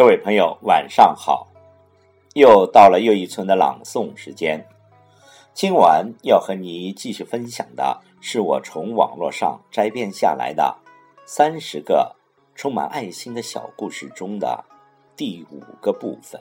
各位朋友，晚上好！又到了又一村的朗诵时间。今晚要和你继续分享的是我从网络上摘编下来的三十个充满爱心的小故事中的第五个部分。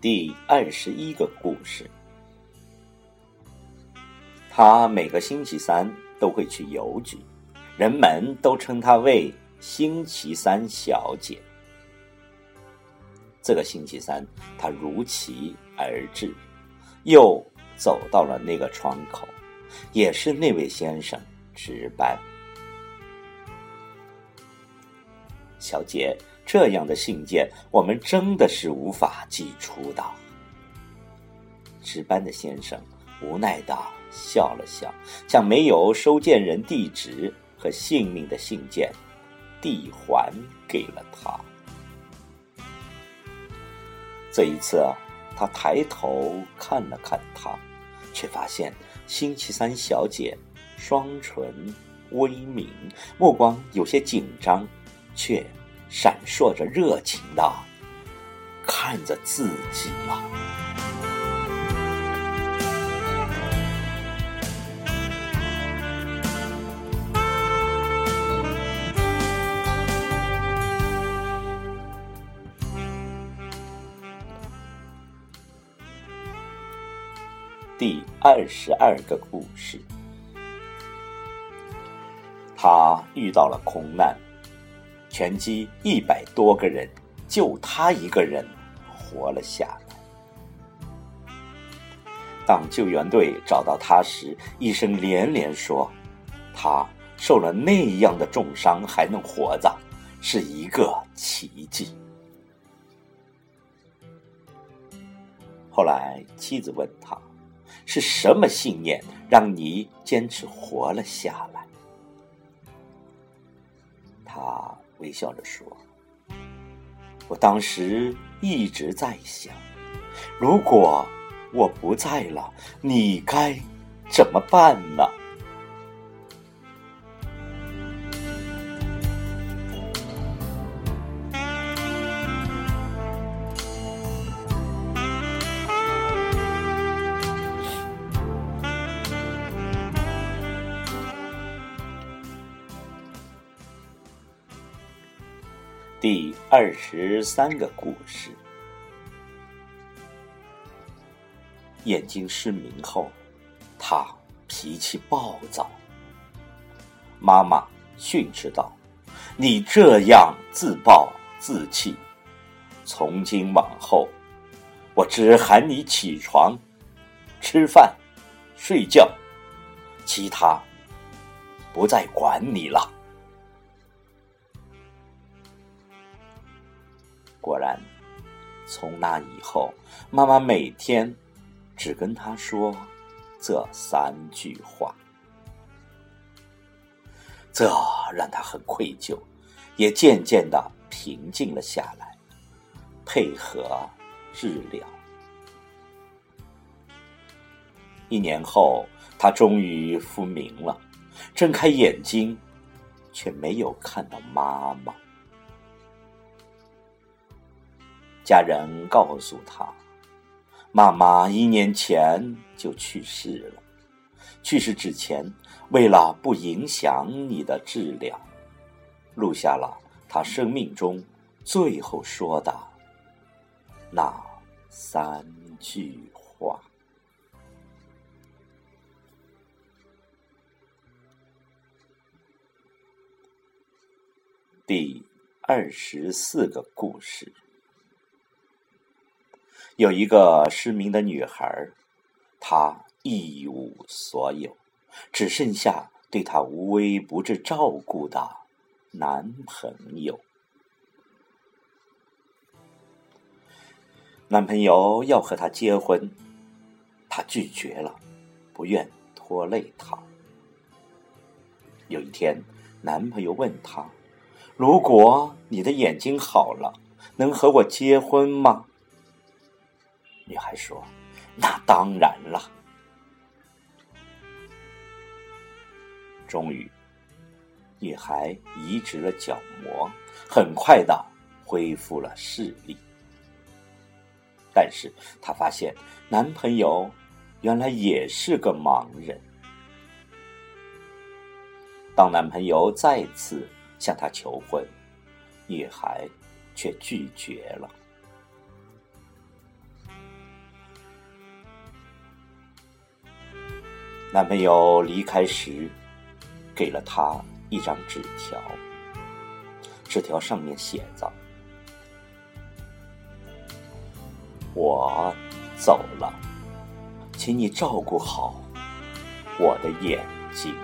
第二十一个故事，他每个星期三都会去邮局，人们都称他为星期三小姐。这个星期三，他如期而至，又走到了那个窗口，也是那位先生值班。小姐。这样的信件，我们真的是无法寄出的。值班的先生无奈的笑了笑，将没有收件人地址和姓名的信件递还给了他。这一次，他抬头看了看他，却发现星期三小姐双唇微抿，目光有些紧张，却。闪烁着热情的看着自己了。第二十二个故事，他遇到了空难。拳击一百多个人，就他一个人活了下来。当救援队找到他时，医生连连说：“他受了那样的重伤还能活着，是一个奇迹。”后来妻子问他：“是什么信念让你坚持活了下来？”他。微笑着说：“我当时一直在想，如果我不在了，你该怎么办呢？”第二十三个故事：眼睛失明后，他脾气暴躁。妈妈训斥道：“你这样自暴自弃，从今往后，我只喊你起床、吃饭、睡觉，其他不再管你了。”从那以后，妈妈每天只跟他说这三句话，这让他很愧疚，也渐渐的平静了下来，配合治疗。一年后，他终于复明了，睁开眼睛，却没有看到妈妈。家人告诉他，妈妈一年前就去世了。去世之前，为了不影响你的治疗，录下了他生命中最后说的那三句话。第二十四个故事。有一个失明的女孩，她一无所有，只剩下对她无微不至照顾的男朋友。男朋友要和她结婚，她拒绝了，不愿拖累他。有一天，男朋友问她：“如果你的眼睛好了，能和我结婚吗？”女孩说：“那当然了。”终于，女孩移植了角膜，很快的恢复了视力。但是她发现男朋友原来也是个盲人。当男朋友再次向她求婚，女孩却拒绝了。男朋友离开时，给了她一张纸条。纸条上面写着：“我走了，请你照顾好我的眼睛。”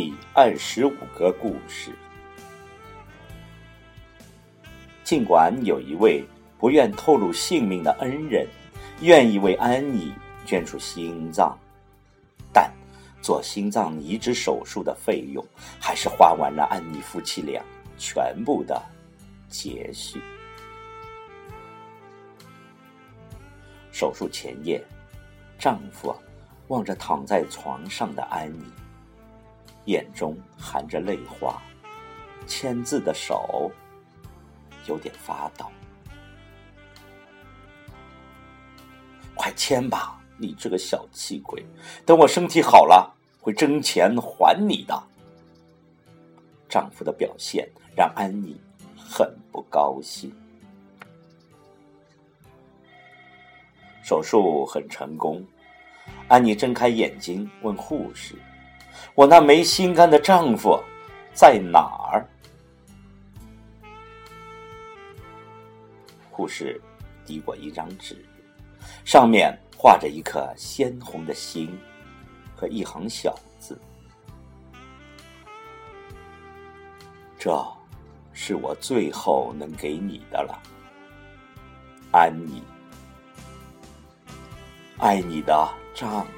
第二十五个故事。尽管有一位不愿透露姓名的恩人，愿意为安妮捐出心脏，但做心脏移植手术的费用还是花完了安妮夫妻俩全部的积蓄。手术前夜，丈夫望着躺在床上的安妮。眼中含着泪花，签字的手有点发抖。快签吧，你这个小气鬼！等我身体好了，会挣钱还你的。丈夫的表现让安妮很不高兴。手术很成功，安妮睁开眼睛问护士。我那没心肝的丈夫在哪儿？护士递过一张纸，上面画着一颗鲜红的心和一行小字：“这是我最后能给你的了，安妮，爱你的丈夫。”